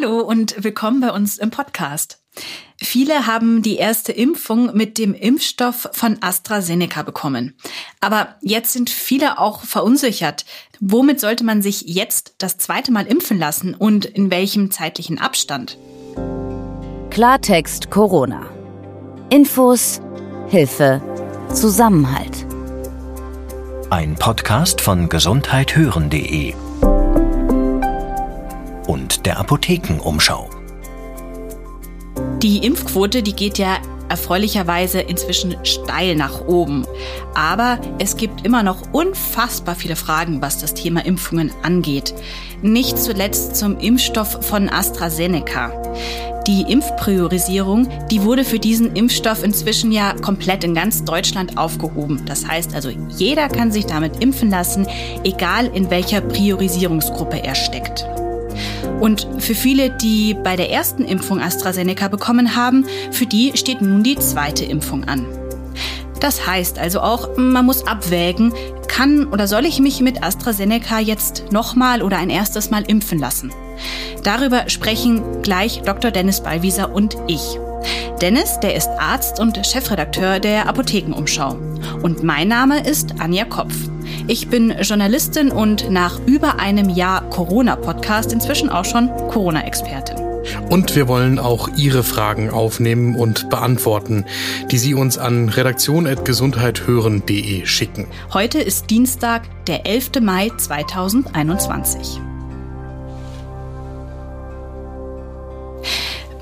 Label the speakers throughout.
Speaker 1: Hallo und willkommen bei uns im Podcast. Viele haben die erste Impfung mit dem Impfstoff von AstraZeneca bekommen. Aber jetzt sind viele auch verunsichert. Womit sollte man sich jetzt das zweite Mal impfen lassen und in welchem zeitlichen Abstand?
Speaker 2: Klartext Corona. Infos, Hilfe, Zusammenhalt.
Speaker 3: Ein Podcast von gesundheithören.de und der Apothekenumschau.
Speaker 1: Die Impfquote, die geht ja erfreulicherweise inzwischen steil nach oben. Aber es gibt immer noch unfassbar viele Fragen, was das Thema Impfungen angeht. Nicht zuletzt zum Impfstoff von AstraZeneca. Die Impfpriorisierung, die wurde für diesen Impfstoff inzwischen ja komplett in ganz Deutschland aufgehoben. Das heißt also, jeder kann sich damit impfen lassen, egal in welcher Priorisierungsgruppe er steckt. Und für viele, die bei der ersten Impfung AstraZeneca bekommen haben, für die steht nun die zweite Impfung an. Das heißt also auch, man muss abwägen, kann oder soll ich mich mit AstraZeneca jetzt nochmal oder ein erstes Mal impfen lassen? Darüber sprechen gleich Dr. Dennis Ballwieser und ich. Dennis, der ist Arzt und Chefredakteur der Apothekenumschau. Und mein Name ist Anja Kopf. Ich bin Journalistin und nach über einem Jahr Corona-Podcast inzwischen auch schon Corona-Expertin.
Speaker 4: Und wir wollen auch Ihre Fragen aufnehmen und beantworten, die Sie uns an redaktion.gesundheithören.de schicken.
Speaker 1: Heute ist Dienstag, der 11. Mai 2021.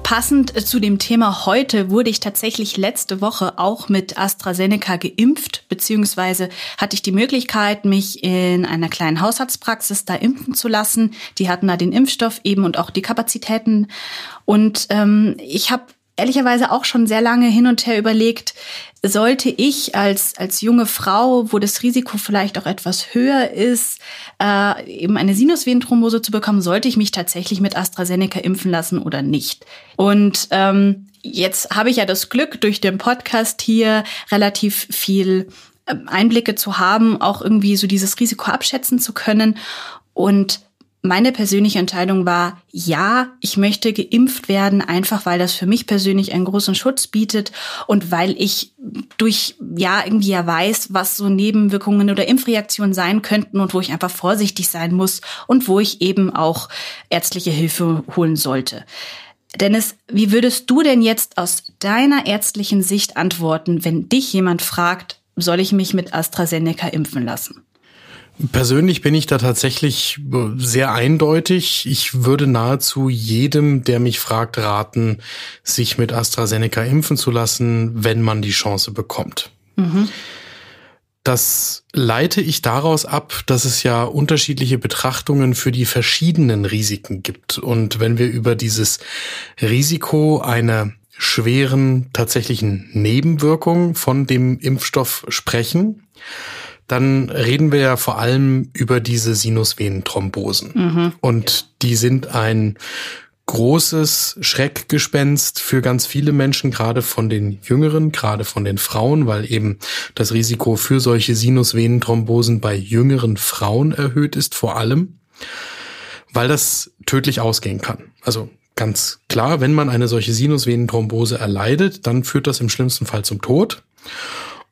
Speaker 1: Passend zu dem Thema heute wurde ich tatsächlich letzte Woche auch mit AstraZeneca geimpft, beziehungsweise hatte ich die Möglichkeit, mich in einer kleinen Hausarztpraxis da impfen zu lassen. Die hatten da den Impfstoff eben und auch die Kapazitäten. Und ähm, ich habe ehrlicherweise auch schon sehr lange hin und her überlegt, sollte ich als, als junge Frau, wo das Risiko vielleicht auch etwas höher ist, äh, eben eine Sinusvenenthrombose zu bekommen, sollte ich mich tatsächlich mit AstraZeneca impfen lassen oder nicht? Und ähm, jetzt habe ich ja das Glück, durch den Podcast hier relativ viel ähm, Einblicke zu haben, auch irgendwie so dieses Risiko abschätzen zu können. Und meine persönliche Entscheidung war, ja, ich möchte geimpft werden, einfach weil das für mich persönlich einen großen Schutz bietet und weil ich durch, ja, irgendwie ja weiß, was so Nebenwirkungen oder Impfreaktionen sein könnten und wo ich einfach vorsichtig sein muss und wo ich eben auch ärztliche Hilfe holen sollte. Dennis, wie würdest du denn jetzt aus deiner ärztlichen Sicht antworten, wenn dich jemand fragt, soll ich mich mit AstraZeneca impfen lassen?
Speaker 4: Persönlich bin ich da tatsächlich äh, sehr eindeutig. Ich würde nahezu jedem, der mich fragt, raten, sich mit AstraZeneca impfen zu lassen, wenn man die Chance bekommt. Mhm. Das leite ich daraus ab, dass es ja unterschiedliche Betrachtungen für die verschiedenen Risiken gibt. Und wenn wir über dieses Risiko einer schweren tatsächlichen Nebenwirkung von dem Impfstoff sprechen, dann reden wir ja vor allem über diese Sinusvenenthrombosen. Mhm. Und die sind ein großes Schreckgespenst für ganz viele Menschen, gerade von den Jüngeren, gerade von den Frauen, weil eben das Risiko für solche Sinusvenenthrombosen bei jüngeren Frauen erhöht ist, vor allem, weil das tödlich ausgehen kann. Also ganz klar, wenn man eine solche Sinusvenenthrombose erleidet, dann führt das im schlimmsten Fall zum Tod.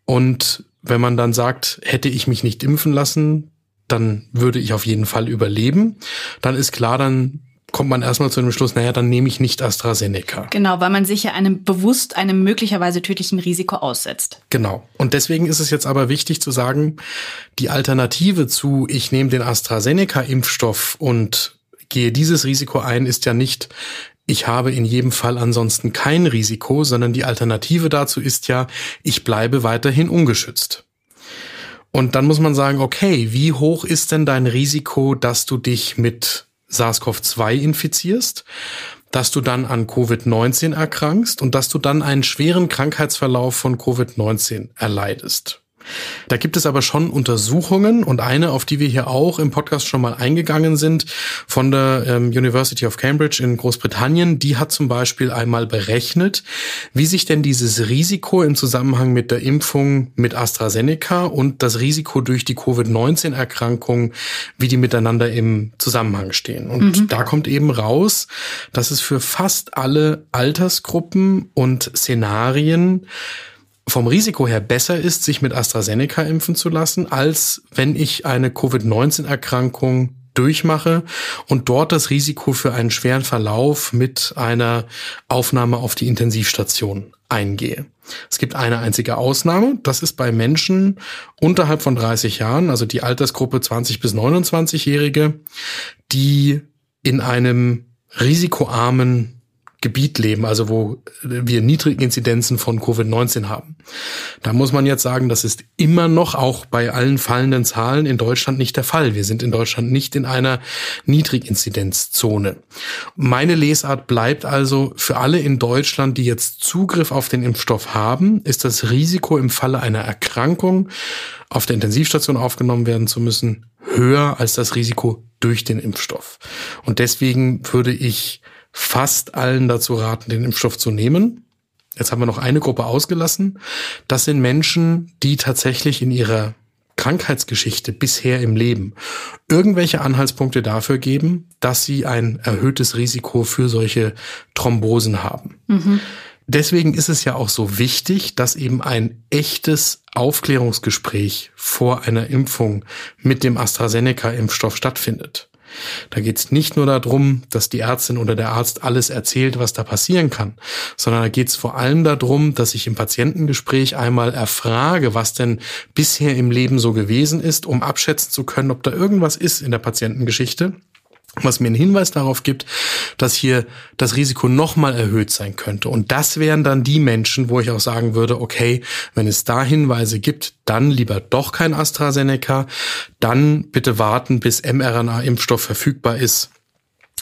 Speaker 4: Und wenn man dann sagt, hätte ich mich nicht impfen lassen, dann würde ich auf jeden Fall überleben, dann ist klar, dann kommt man erstmal zu dem Schluss, naja, dann nehme ich nicht AstraZeneca.
Speaker 1: Genau, weil man sich ja einem bewusst einem möglicherweise tödlichen Risiko aussetzt.
Speaker 4: Genau. Und deswegen ist es jetzt aber wichtig zu sagen, die Alternative zu, ich nehme den AstraZeneca-Impfstoff und gehe dieses Risiko ein, ist ja nicht, ich habe in jedem Fall ansonsten kein Risiko, sondern die Alternative dazu ist ja, ich bleibe weiterhin ungeschützt. Und dann muss man sagen, okay, wie hoch ist denn dein Risiko, dass du dich mit SARS-CoV-2 infizierst, dass du dann an Covid-19 erkrankst und dass du dann einen schweren Krankheitsverlauf von Covid-19 erleidest? Da gibt es aber schon Untersuchungen und eine, auf die wir hier auch im Podcast schon mal eingegangen sind, von der ähm, University of Cambridge in Großbritannien, die hat zum Beispiel einmal berechnet, wie sich denn dieses Risiko im Zusammenhang mit der Impfung mit AstraZeneca und das Risiko durch die Covid-19-Erkrankung, wie die miteinander im Zusammenhang stehen. Und mhm. da kommt eben raus, dass es für fast alle Altersgruppen und Szenarien vom Risiko her besser ist, sich mit AstraZeneca impfen zu lassen, als wenn ich eine Covid-19-Erkrankung durchmache und dort das Risiko für einen schweren Verlauf mit einer Aufnahme auf die Intensivstation eingehe. Es gibt eine einzige Ausnahme, das ist bei Menschen unterhalb von 30 Jahren, also die Altersgruppe 20 bis 29-Jährige, die in einem risikoarmen Gebiet leben, also wo wir niedrige Inzidenzen von Covid-19 haben. Da muss man jetzt sagen, das ist immer noch auch bei allen fallenden Zahlen in Deutschland nicht der Fall. Wir sind in Deutschland nicht in einer Niedriginzidenzzone. Meine Lesart bleibt also für alle in Deutschland, die jetzt Zugriff auf den Impfstoff haben, ist das Risiko im Falle einer Erkrankung auf der Intensivstation aufgenommen werden zu müssen höher als das Risiko durch den Impfstoff. Und deswegen würde ich fast allen dazu raten, den Impfstoff zu nehmen. Jetzt haben wir noch eine Gruppe ausgelassen. Das sind Menschen, die tatsächlich in ihrer Krankheitsgeschichte bisher im Leben irgendwelche Anhaltspunkte dafür geben, dass sie ein erhöhtes Risiko für solche Thrombosen haben. Mhm. Deswegen ist es ja auch so wichtig, dass eben ein echtes Aufklärungsgespräch vor einer Impfung mit dem AstraZeneca-Impfstoff stattfindet. Da geht es nicht nur darum, dass die Ärztin oder der Arzt alles erzählt, was da passieren kann, sondern da geht es vor allem darum, dass ich im Patientengespräch einmal erfrage, was denn bisher im Leben so gewesen ist, um abschätzen zu können, ob da irgendwas ist in der Patientengeschichte, was mir einen Hinweis darauf gibt, dass hier das Risiko nochmal erhöht sein könnte. Und das wären dann die Menschen, wo ich auch sagen würde, okay, wenn es da Hinweise gibt, dann lieber doch kein AstraZeneca, dann bitte warten, bis mRNA-Impfstoff verfügbar ist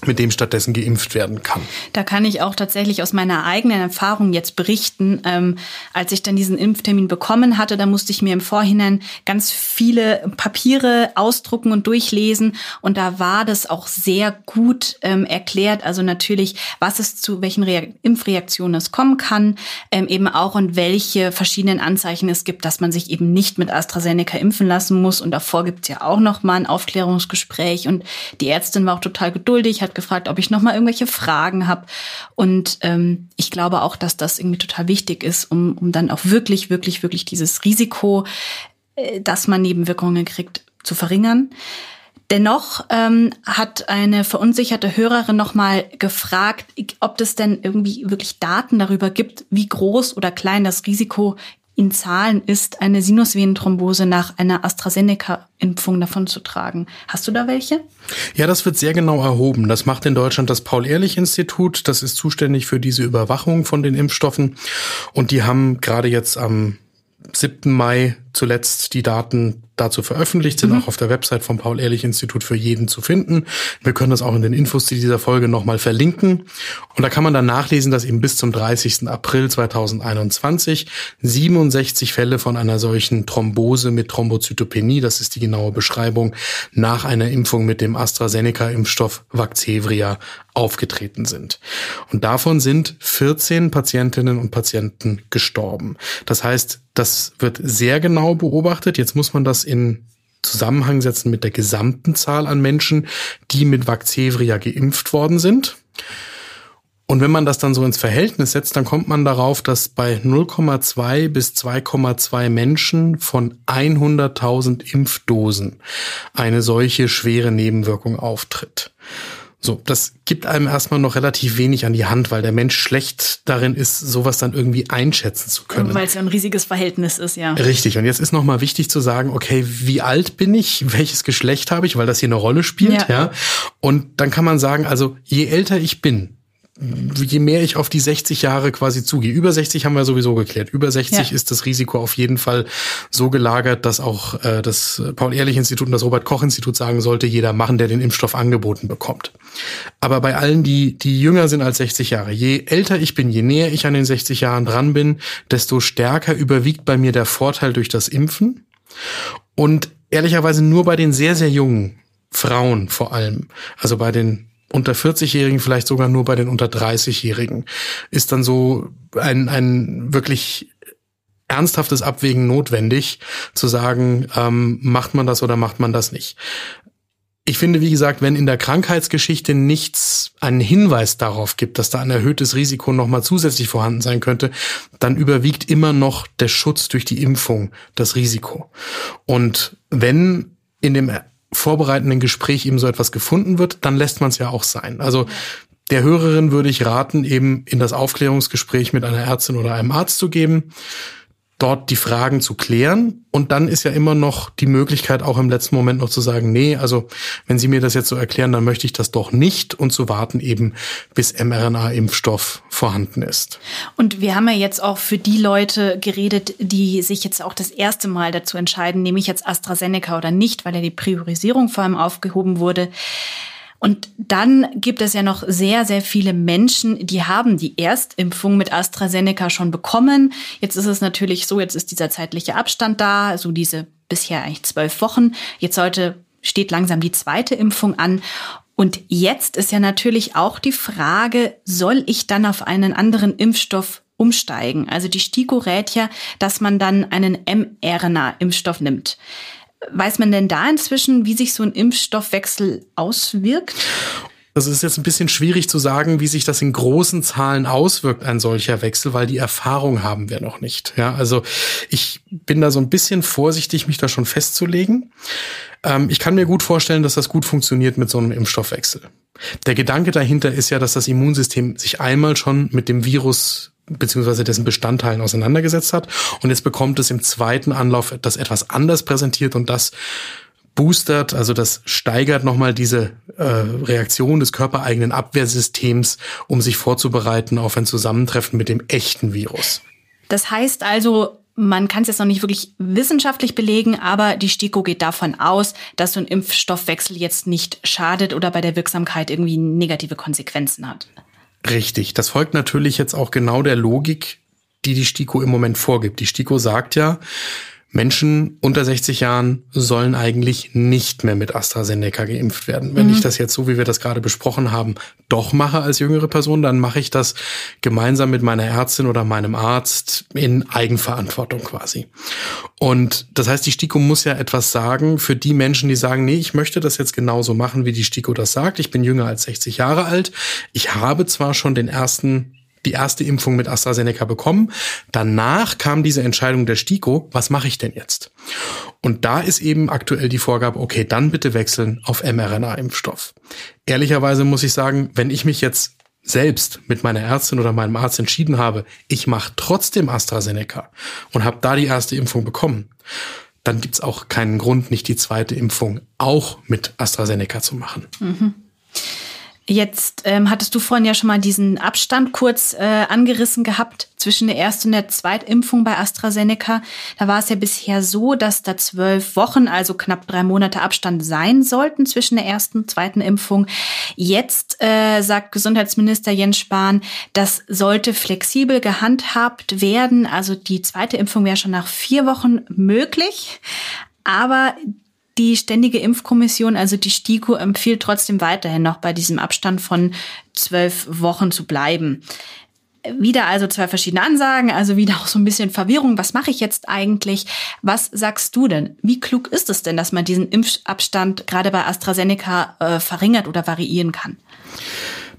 Speaker 4: mit dem stattdessen geimpft werden kann.
Speaker 1: Da kann ich auch tatsächlich aus meiner eigenen Erfahrung jetzt berichten. Ähm, als ich dann diesen Impftermin bekommen hatte, da musste ich mir im Vorhinein ganz viele Papiere ausdrucken und durchlesen. Und da war das auch sehr gut ähm, erklärt. Also natürlich, was es zu welchen Re Impfreaktionen es kommen kann, ähm, eben auch und welche verschiedenen Anzeichen es gibt, dass man sich eben nicht mit AstraZeneca impfen lassen muss. Und davor gibt es ja auch noch mal ein Aufklärungsgespräch. Und die Ärztin war auch total geduldig, hat gefragt, ob ich noch mal irgendwelche Fragen habe. Und ähm, ich glaube auch, dass das irgendwie total wichtig ist, um, um dann auch wirklich, wirklich, wirklich dieses Risiko, äh, dass man Nebenwirkungen kriegt, zu verringern. Dennoch ähm, hat eine verunsicherte Hörerin nochmal gefragt, ob es denn irgendwie wirklich Daten darüber gibt, wie groß oder klein das Risiko in Zahlen ist, eine Sinusvenenthrombose nach einer AstraZeneca-Impfung davon zu tragen. Hast du da welche?
Speaker 4: Ja, das wird sehr genau erhoben. Das macht in Deutschland das Paul-Ehrlich-Institut. Das ist zuständig für diese Überwachung von den Impfstoffen. Und die haben gerade jetzt am 7. Mai zuletzt die Daten dazu veröffentlicht, sind mhm. auch auf der Website vom Paul-Ehrlich-Institut für jeden zu finden. Wir können das auch in den Infos zu dieser Folge nochmal verlinken. Und da kann man dann nachlesen, dass eben bis zum 30. April 2021 67 Fälle von einer solchen Thrombose mit Thrombozytopenie, das ist die genaue Beschreibung, nach einer Impfung mit dem AstraZeneca-Impfstoff Vaxzevria aufgetreten sind. Und davon sind 14 Patientinnen und Patienten gestorben. Das heißt, das wird sehr genau beobachtet. Jetzt muss man das in Zusammenhang setzen mit der gesamten Zahl an Menschen, die mit Vaxevria geimpft worden sind. Und wenn man das dann so ins Verhältnis setzt, dann kommt man darauf, dass bei 0,2 bis 2,2 Menschen von 100.000 Impfdosen eine solche schwere Nebenwirkung auftritt. So, das gibt einem erstmal noch relativ wenig an die Hand, weil der Mensch schlecht darin ist, sowas dann irgendwie einschätzen zu können.
Speaker 1: Weil es ja ein riesiges Verhältnis ist, ja.
Speaker 4: Richtig. Und jetzt ist nochmal wichtig zu sagen, okay, wie alt bin ich? Welches Geschlecht habe ich? Weil das hier eine Rolle spielt, ja. ja. Und dann kann man sagen, also je älter ich bin, je mehr ich auf die 60 Jahre quasi zugehe, über 60 haben wir sowieso geklärt, über 60 ja. ist das Risiko auf jeden Fall so gelagert, dass auch äh, das Paul-Ehrlich-Institut und das Robert-Koch-Institut sagen sollte, jeder machen, der den Impfstoff angeboten bekommt. Aber bei allen, die, die jünger sind als 60 Jahre, je älter ich bin, je näher ich an den 60 Jahren dran bin, desto stärker überwiegt bei mir der Vorteil durch das Impfen. Und ehrlicherweise nur bei den sehr, sehr jungen Frauen vor allem, also bei den unter 40-Jährigen, vielleicht sogar nur bei den unter 30-Jährigen, ist dann so ein, ein wirklich ernsthaftes Abwägen notwendig, zu sagen, ähm, macht man das oder macht man das nicht. Ich finde, wie gesagt, wenn in der Krankheitsgeschichte nichts einen Hinweis darauf gibt, dass da ein erhöhtes Risiko nochmal zusätzlich vorhanden sein könnte, dann überwiegt immer noch der Schutz durch die Impfung das Risiko. Und wenn in dem vorbereitenden Gespräch eben so etwas gefunden wird, dann lässt man es ja auch sein. Also der Hörerin würde ich raten, eben in das Aufklärungsgespräch mit einer Ärztin oder einem Arzt zu geben, dort die Fragen zu klären. Und dann ist ja immer noch die Möglichkeit, auch im letzten Moment noch zu sagen, nee, also wenn Sie mir das jetzt so erklären, dann möchte ich das doch nicht und zu warten eben, bis mRNA-Impfstoff vorhanden ist.
Speaker 1: Und wir haben ja jetzt auch für die Leute geredet, die sich jetzt auch das erste Mal dazu entscheiden, nehme ich jetzt AstraZeneca oder nicht, weil ja die Priorisierung vor allem aufgehoben wurde. Und dann gibt es ja noch sehr, sehr viele Menschen, die haben die Erstimpfung mit AstraZeneca schon bekommen. Jetzt ist es natürlich so, jetzt ist dieser zeitliche Abstand da, so diese bisher eigentlich zwölf Wochen. Jetzt sollte, steht langsam die zweite Impfung an. Und jetzt ist ja natürlich auch die Frage, soll ich dann auf einen anderen Impfstoff umsteigen? Also die STIKO rät ja, dass man dann einen mRNA-Impfstoff nimmt. Weiß man denn da inzwischen, wie sich so ein Impfstoffwechsel auswirkt?
Speaker 4: Also es ist jetzt ein bisschen schwierig zu sagen, wie sich das in großen Zahlen auswirkt, ein solcher Wechsel, weil die Erfahrung haben wir noch nicht. Ja, also ich bin da so ein bisschen vorsichtig, mich da schon festzulegen. Ähm, ich kann mir gut vorstellen, dass das gut funktioniert mit so einem Impfstoffwechsel. Der Gedanke dahinter ist ja, dass das Immunsystem sich einmal schon mit dem Virus beziehungsweise dessen Bestandteilen auseinandergesetzt hat. Und jetzt bekommt es im zweiten Anlauf das etwas anders präsentiert und das boostert, also das steigert nochmal diese äh, Reaktion des körpereigenen Abwehrsystems, um sich vorzubereiten auf ein Zusammentreffen mit dem echten Virus.
Speaker 1: Das heißt also, man kann es jetzt noch nicht wirklich wissenschaftlich belegen, aber die STIKO geht davon aus, dass so ein Impfstoffwechsel jetzt nicht schadet oder bei der Wirksamkeit irgendwie negative Konsequenzen hat.
Speaker 4: Richtig. Das folgt natürlich jetzt auch genau der Logik, die die STIKO im Moment vorgibt. Die STIKO sagt ja, Menschen unter 60 Jahren sollen eigentlich nicht mehr mit AstraZeneca geimpft werden. Wenn mhm. ich das jetzt so, wie wir das gerade besprochen haben, doch mache als jüngere Person, dann mache ich das gemeinsam mit meiner Ärztin oder meinem Arzt in Eigenverantwortung quasi. Und das heißt, die STIKO muss ja etwas sagen für die Menschen, die sagen, nee, ich möchte das jetzt genauso machen, wie die STIKO das sagt. Ich bin jünger als 60 Jahre alt. Ich habe zwar schon den ersten die erste Impfung mit AstraZeneca bekommen. Danach kam diese Entscheidung der STIKO, was mache ich denn jetzt? Und da ist eben aktuell die Vorgabe, okay, dann bitte wechseln auf mRNA-Impfstoff. Ehrlicherweise muss ich sagen, wenn ich mich jetzt selbst mit meiner Ärztin oder meinem Arzt entschieden habe, ich mache trotzdem AstraZeneca und habe da die erste Impfung bekommen, dann gibt's auch keinen Grund, nicht die zweite Impfung auch mit AstraZeneca zu machen. Mhm.
Speaker 1: Jetzt ähm, hattest du vorhin ja schon mal diesen Abstand kurz äh, angerissen gehabt zwischen der ersten und der zweiten Impfung bei AstraZeneca. Da war es ja bisher so, dass da zwölf Wochen, also knapp drei Monate Abstand sein sollten zwischen der ersten und zweiten Impfung. Jetzt äh, sagt Gesundheitsminister Jens Spahn, das sollte flexibel gehandhabt werden. Also die zweite Impfung wäre schon nach vier Wochen möglich. Aber die Ständige Impfkommission, also die STIKO, empfiehlt trotzdem weiterhin noch bei diesem Abstand von zwölf Wochen zu bleiben. Wieder also zwei verschiedene Ansagen, also wieder auch so ein bisschen Verwirrung. Was mache ich jetzt eigentlich? Was sagst du denn? Wie klug ist es denn, dass man diesen Impfabstand gerade bei AstraZeneca äh, verringert oder variieren kann?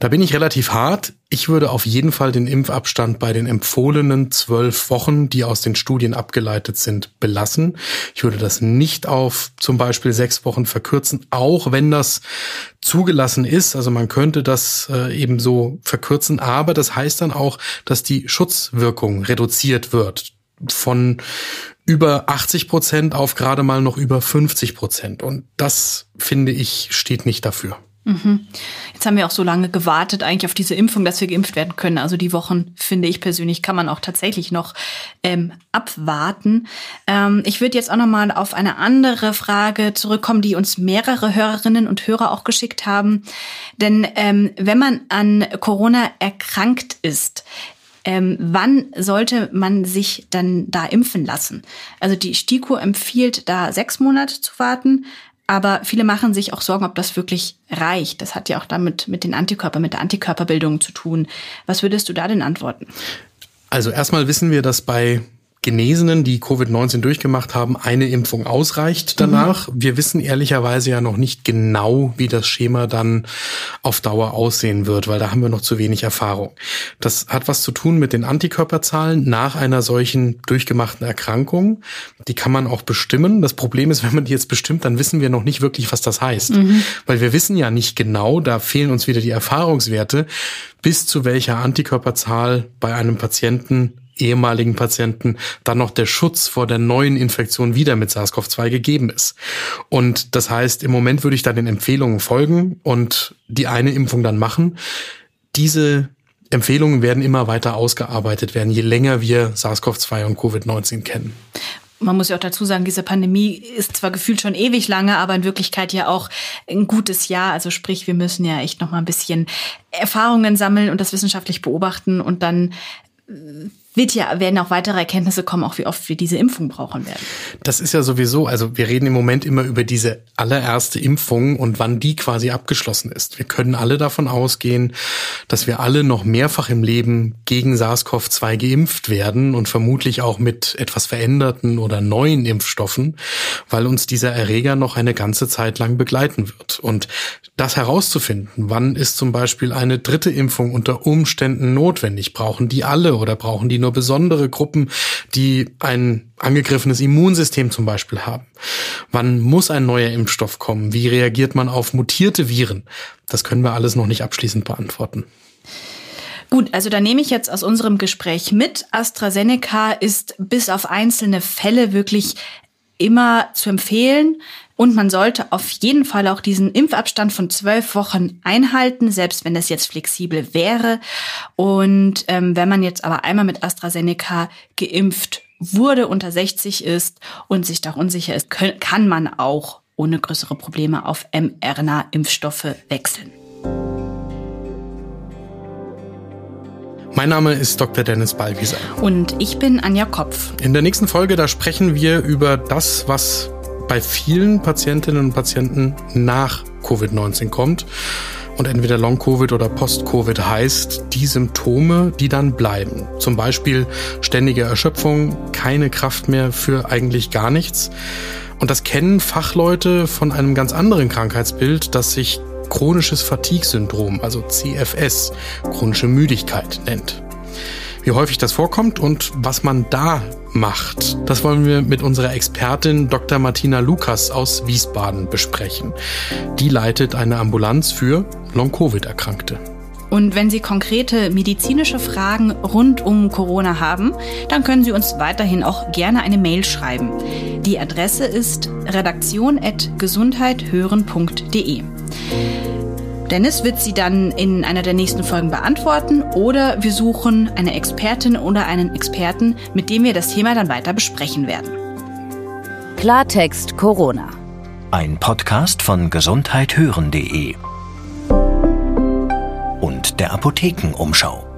Speaker 4: Da bin ich relativ hart. Ich würde auf jeden Fall den Impfabstand bei den empfohlenen zwölf Wochen, die aus den Studien abgeleitet sind, belassen. Ich würde das nicht auf zum Beispiel sechs Wochen verkürzen, auch wenn das zugelassen ist. Also man könnte das äh, eben so verkürzen, aber das heißt dann auch, dass die Schutzwirkung reduziert wird von über 80 Prozent auf gerade mal noch über 50 Prozent. Und das, finde ich, steht nicht dafür.
Speaker 1: Mhm. Jetzt haben wir auch so lange gewartet eigentlich auf diese Impfung, dass wir geimpft werden können. Also die Wochen, finde ich persönlich, kann man auch tatsächlich noch ähm, abwarten. Ähm, ich würde jetzt auch noch mal auf eine andere Frage zurückkommen, die uns mehrere Hörerinnen und Hörer auch geschickt haben. Denn ähm, wenn man an Corona erkrankt ist, ähm, wann sollte man sich dann da impfen lassen? Also die STIKO empfiehlt da sechs Monate zu warten. Aber viele machen sich auch Sorgen, ob das wirklich reicht. Das hat ja auch damit mit den Antikörper, mit der Antikörperbildung zu tun. Was würdest du da denn antworten?
Speaker 4: Also erstmal wissen wir, dass bei Genesenen, die Covid-19 durchgemacht haben, eine Impfung ausreicht danach. Mhm. Wir wissen ehrlicherweise ja noch nicht genau, wie das Schema dann auf Dauer aussehen wird, weil da haben wir noch zu wenig Erfahrung. Das hat was zu tun mit den Antikörperzahlen nach einer solchen durchgemachten Erkrankung. Die kann man auch bestimmen. Das Problem ist, wenn man die jetzt bestimmt, dann wissen wir noch nicht wirklich, was das heißt. Mhm. Weil wir wissen ja nicht genau, da fehlen uns wieder die Erfahrungswerte, bis zu welcher Antikörperzahl bei einem Patienten ehemaligen Patienten dann noch der Schutz vor der neuen Infektion wieder mit SARS-CoV-2 gegeben ist. Und das heißt, im Moment würde ich da den Empfehlungen folgen und die eine Impfung dann machen. Diese Empfehlungen werden immer weiter ausgearbeitet werden, je länger wir SARS-CoV-2 und Covid-19 kennen
Speaker 1: man muss ja auch dazu sagen, diese Pandemie ist zwar gefühlt schon ewig lange, aber in Wirklichkeit ja auch ein gutes Jahr. Also sprich, wir müssen ja echt noch mal ein bisschen Erfahrungen sammeln und das wissenschaftlich beobachten und dann wird ja, werden auch weitere Erkenntnisse kommen, auch wie oft wir diese Impfung brauchen werden.
Speaker 4: Das ist ja sowieso, also wir reden im Moment immer über diese allererste Impfung und wann die quasi abgeschlossen ist. Wir können alle davon ausgehen, dass wir alle noch mehrfach im Leben gegen SARS-CoV-2 geimpft werden und vermutlich auch mit etwas veränderten oder neuen Impfstoffen, weil uns dieser Erreger noch eine ganze Zeit lang begleiten wird. Und das herauszufinden, wann ist zum Beispiel eine dritte Impfung unter Umständen notwendig, brauchen die alle oder brauchen die nur besondere Gruppen, die ein angegriffenes Immunsystem zum Beispiel haben. Wann muss ein neuer Impfstoff kommen? Wie reagiert man auf mutierte Viren? Das können wir alles noch nicht abschließend beantworten.
Speaker 1: Gut, also da nehme ich jetzt aus unserem Gespräch mit. AstraZeneca ist bis auf einzelne Fälle wirklich immer zu empfehlen. Und man sollte auf jeden Fall auch diesen Impfabstand von zwölf Wochen einhalten, selbst wenn das jetzt flexibel wäre. Und ähm, wenn man jetzt aber einmal mit AstraZeneca geimpft wurde, unter 60 ist und sich da unsicher ist, kann man auch ohne größere Probleme auf mRNA-Impfstoffe wechseln.
Speaker 4: Mein Name ist Dr. Dennis Ballwieser.
Speaker 1: Und ich bin Anja Kopf.
Speaker 4: In der nächsten Folge, da sprechen wir über das, was bei vielen Patientinnen und Patienten nach Covid-19 kommt und entweder Long-Covid oder Post-Covid heißt, die Symptome, die dann bleiben. Zum Beispiel ständige Erschöpfung, keine Kraft mehr für eigentlich gar nichts. Und das kennen Fachleute von einem ganz anderen Krankheitsbild, das sich chronisches Fatigue-Syndrom, also CFS, chronische Müdigkeit nennt. Wie häufig das vorkommt und was man da macht, das wollen wir mit unserer Expertin Dr. Martina Lukas aus Wiesbaden besprechen. Die leitet eine Ambulanz für Long-Covid-Erkrankte.
Speaker 1: Und wenn Sie konkrete medizinische Fragen rund um Corona haben, dann können Sie uns weiterhin auch gerne eine Mail schreiben. Die Adresse ist redaktion.gesundheithören.de. Dennis wird sie dann in einer der nächsten Folgen beantworten oder wir suchen eine Expertin oder einen Experten, mit dem wir das Thema dann weiter besprechen werden.
Speaker 2: Klartext Corona.
Speaker 3: Ein Podcast von gesundheithören.de und der Apothekenumschau.